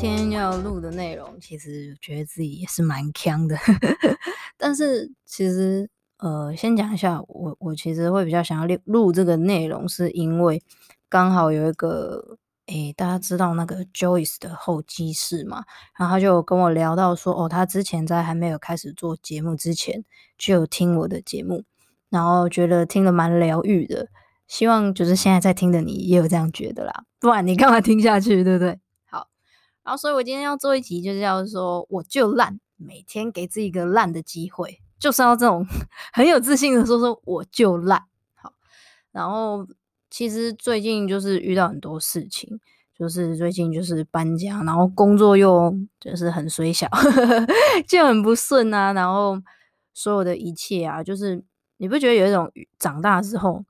今天要录的内容，其实觉得自己也是蛮锵的，但是其实呃，先讲一下，我我其实会比较想要录录这个内容，是因为刚好有一个。诶，大家知道那个 Joyce 的候机室嘛？然后他就跟我聊到说，哦，他之前在还没有开始做节目之前，就有听我的节目，然后觉得听得蛮疗愈的。希望就是现在在听的你也有这样觉得啦，不然你干嘛听下去，对不对？然后所以我今天要做一集，就是要说我就烂，每天给自己一个烂的机会，就是要这种很有自信的说说我就烂。好，然后。其实最近就是遇到很多事情，就是最近就是搬家，然后工作又就是很衰小，就很不顺啊。然后所有的一切啊，就是你不觉得有一种长大之后，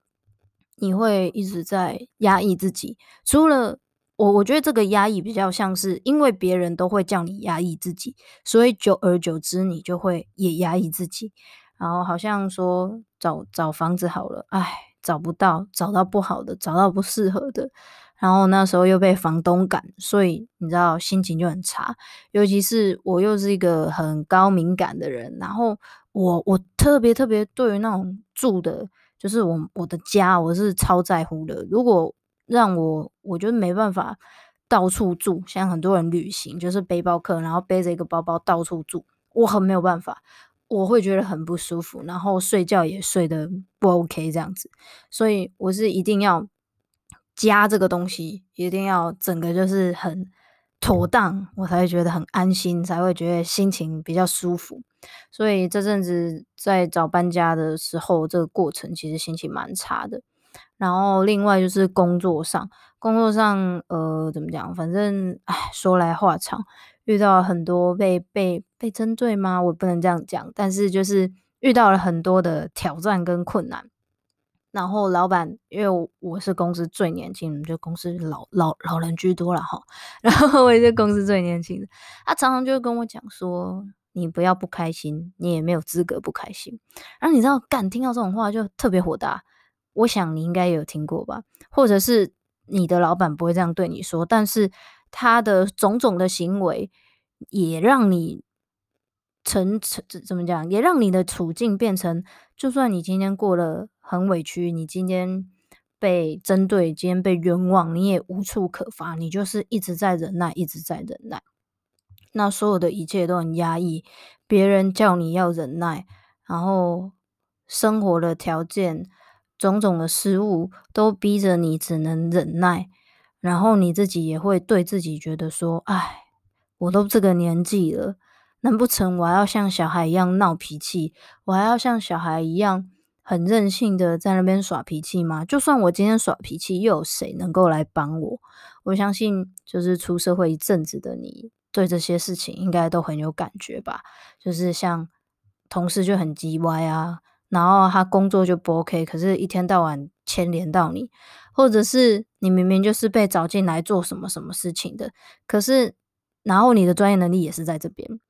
你会一直在压抑自己？除了我，我觉得这个压抑比较像是因为别人都会叫你压抑自己，所以久而久之你就会也压抑自己。然后好像说找找房子好了，唉。找不到，找到不好的，找到不适合的，然后那时候又被房东赶，所以你知道心情就很差。尤其是我又是一个很高敏感的人，然后我我特别特别对于那种住的，就是我我的家，我是超在乎的。如果让我，我觉得没办法到处住，像很多人旅行就是背包客，然后背着一个包包到处住，我很没有办法。我会觉得很不舒服，然后睡觉也睡得不 OK 这样子，所以我是一定要家这个东西，一定要整个就是很妥当，我才会觉得很安心，才会觉得心情比较舒服。所以这阵子在找搬家的时候，这个过程其实心情蛮差的。然后另外就是工作上，工作上呃怎么讲？反正唉，说来话长。遇到了很多被被被针对吗？我不能这样讲，但是就是遇到了很多的挑战跟困难。然后老板，因为我，是公司最年轻，就公司老老老人居多了哈。然后我也是公司最年轻的，他常常就跟我讲说：“你不要不开心，你也没有资格不开心。”然后你知道，干听到这种话就特别火大。我想你应该有听过吧，或者是你的老板不会这样对你说，但是。他的种种的行为，也让你成成怎么讲？也让你的处境变成，就算你今天过得很委屈，你今天被针对，今天被冤枉，你也无处可发，你就是一直在忍耐，一直在忍耐。那所有的一切都很压抑，别人叫你要忍耐，然后生活的条件、种种的失误，都逼着你只能忍耐。然后你自己也会对自己觉得说：“哎，我都这个年纪了，难不成我还要像小孩一样闹脾气？我还要像小孩一样很任性的在那边耍脾气吗？就算我今天耍脾气，又有谁能够来帮我？我相信，就是出社会一阵子的你，对这些事情应该都很有感觉吧？就是像同事就很鸡歪啊，然后他工作就不 OK，可是一天到晚牵连到你。”或者是你明明就是被找进来做什么什么事情的，可是然后你的专业能力也是在这边，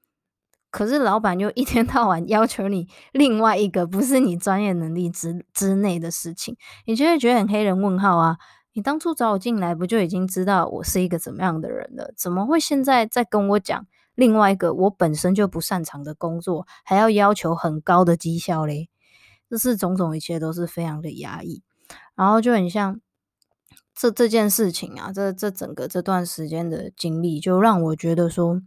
可是老板又一天到晚要求你另外一个不是你专业能力之之内的事情，你就会觉得很黑人问号啊！你当初找我进来不就已经知道我是一个怎么样的人了？怎么会现在再跟我讲另外一个我本身就不擅长的工作，还要要求很高的绩效嘞？这是种种一切都是非常的压抑，然后就很像。这这件事情啊，这这整个这段时间的经历，就让我觉得说，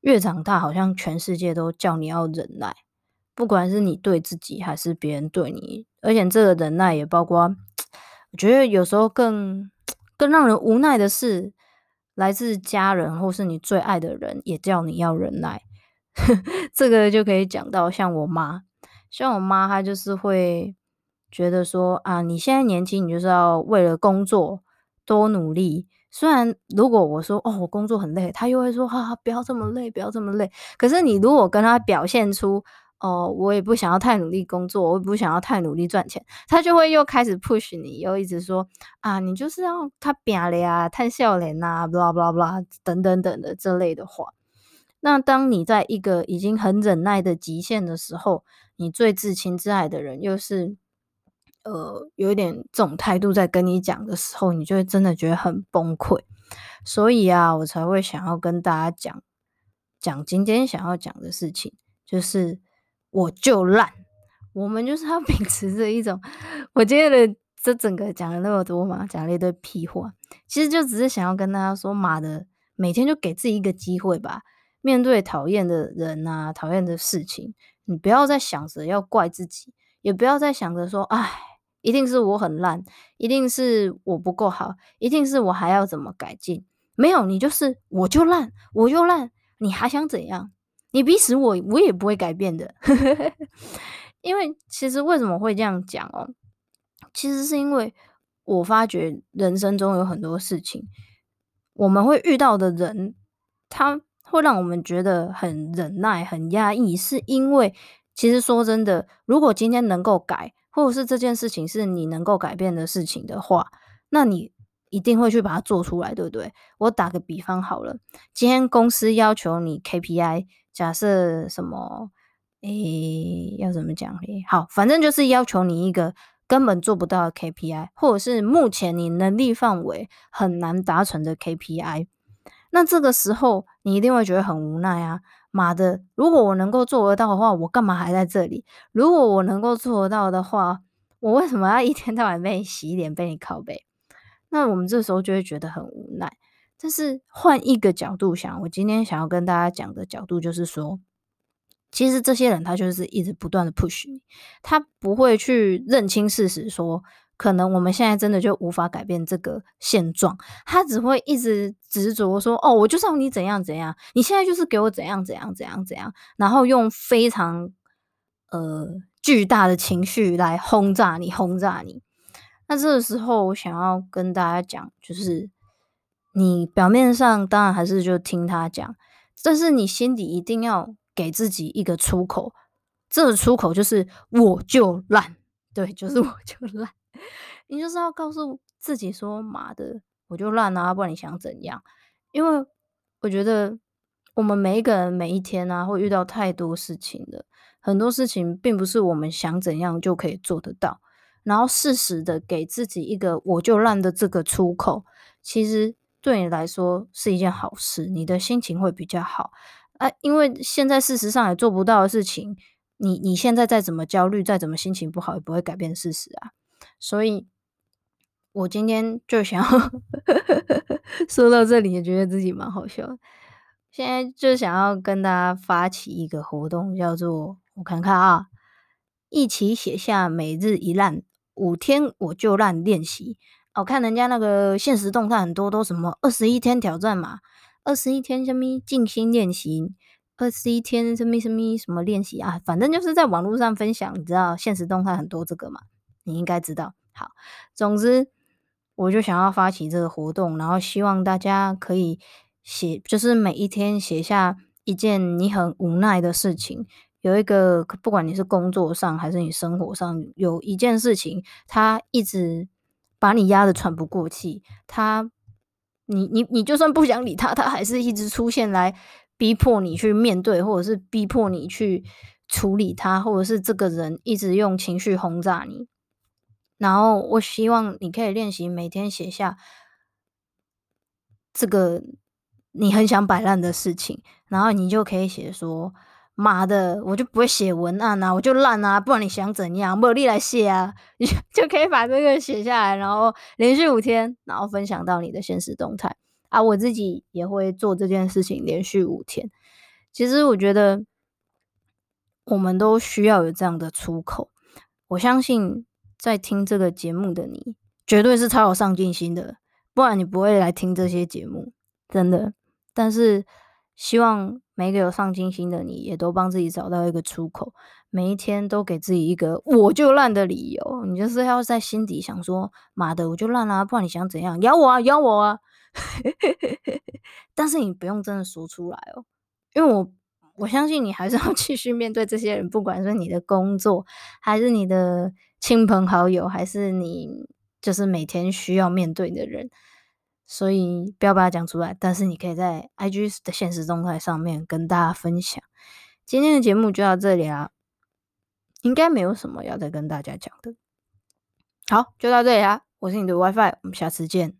越长大，好像全世界都叫你要忍耐，不管是你对自己还是别人对你，而且这个忍耐也包括，我觉得有时候更更让人无奈的是，来自家人或是你最爱的人也叫你要忍耐。这个就可以讲到像我妈，像我妈，她就是会觉得说啊，你现在年轻，你就是要为了工作多努力。虽然如果我说哦，我工作很累，她又会说哈哈，不要这么累，不要这么累。可是你如果跟她表现出哦，我也不想要太努力工作，我也不想要太努力赚钱，她就会又开始 push 你，又一直说啊，你就是要他拼了呀，太笑脸呐，blah blah blah 等等等的这类的话。那当你在一个已经很忍耐的极限的时候，你最至亲至爱的人又是，呃，有一点这种态度在跟你讲的时候，你就会真的觉得很崩溃。所以啊，我才会想要跟大家讲讲今天想要讲的事情，就是我就烂，我们就是要 秉持着一种，我今天的这整个讲了那么多嘛，讲了一堆屁话，其实就只是想要跟大家说，妈的，每天就给自己一个机会吧。面对讨厌的人啊，讨厌的事情，你不要再想着要怪自己，也不要再想着说，哎，一定是我很烂，一定是我不够好，一定是我还要怎么改进？没有，你就是我就烂，我就烂，你还想怎样？你逼死我，我也不会改变的。因为其实为什么会这样讲哦？其实是因为我发觉人生中有很多事情，我们会遇到的人，他。会让我们觉得很忍耐、很压抑，是因为其实说真的，如果今天能够改，或者是这件事情是你能够改变的事情的话，那你一定会去把它做出来，对不对？我打个比方好了，今天公司要求你 KPI，假设什么，诶，要怎么讲呢？好，反正就是要求你一个根本做不到的 KPI，或者是目前你能力范围很难达成的 KPI。那这个时候，你一定会觉得很无奈啊！妈的，如果我能够做得到的话，我干嘛还在这里？如果我能够做得到的话，我为什么要一天到晚被你洗脸、被你靠背？那我们这时候就会觉得很无奈。但是换一个角度想，我今天想要跟大家讲的角度就是说，其实这些人他就是一直不断的 push 你，他不会去认清事实说。可能我们现在真的就无法改变这个现状，他只会一直执着说：“哦，我就是要你怎样怎样，你现在就是给我怎样怎样怎样怎样。”然后用非常呃巨大的情绪来轰炸你，轰炸你。那这个时候，我想要跟大家讲，就是你表面上当然还是就听他讲，但是你心底一定要给自己一个出口，这个出口就是我就烂，对，就是我就烂。你就是要告诉自己说：“妈的，我就烂啊！不然你想怎样？”因为我觉得我们每一个人每一天啊，会遇到太多事情了，很多事情并不是我们想怎样就可以做得到。然后适时的给自己一个“我就烂”的这个出口，其实对你来说是一件好事，你的心情会比较好啊。因为现在事实上也做不到的事情，你你现在再怎么焦虑，再怎么心情不好，也不会改变事实啊。所以，我今天就想要 说到这里，也觉得自己蛮好笑。现在就想要跟大家发起一个活动，叫做我看看啊，一起写下每日一烂五天我就烂练习。我看人家那个现实动态很多都什么二十一天挑战嘛，二十一天什么静心练习，二十一天什么什么什么练习啊，反正就是在网络上分享，你知道现实动态很多这个嘛。你应该知道，好，总之我就想要发起这个活动，然后希望大家可以写，就是每一天写下一件你很无奈的事情，有一个不管你是工作上还是你生活上，有一件事情，他一直把你压得喘不过气，他，你你你就算不想理他，他还是一直出现来逼迫你去面对，或者是逼迫你去处理他，或者是这个人一直用情绪轰炸你。然后我希望你可以练习每天写下这个你很想摆烂的事情，然后你就可以写说：妈的，我就不会写文案啊，我就烂啊，不然你想怎样？没有力来写啊，你就可以把这个写下来，然后连续五天，然后分享到你的现实动态啊。我自己也会做这件事情，连续五天。其实我觉得我们都需要有这样的出口。我相信在听这个节目的你，绝对是超有上进心的，不然你不会来听这些节目，真的。但是。希望每个有上进心的你也都帮自己找到一个出口，每一天都给自己一个我就烂的理由。你就是要在心底想说：“妈的，我就烂啊！不然你想怎样？咬我啊，咬我啊！” 但是你不用真的说出来哦，因为我我相信你还是要 继续面对这些人，不管是你的工作，还是你的亲朋好友，还是你就是每天需要面对的人。所以不要把它讲出来，但是你可以在 IG 的现实动态上面跟大家分享。今天的节目就到这里啦，应该没有什么要再跟大家讲的。好，就到这里啦，我是你的 WiFi，我们下次见。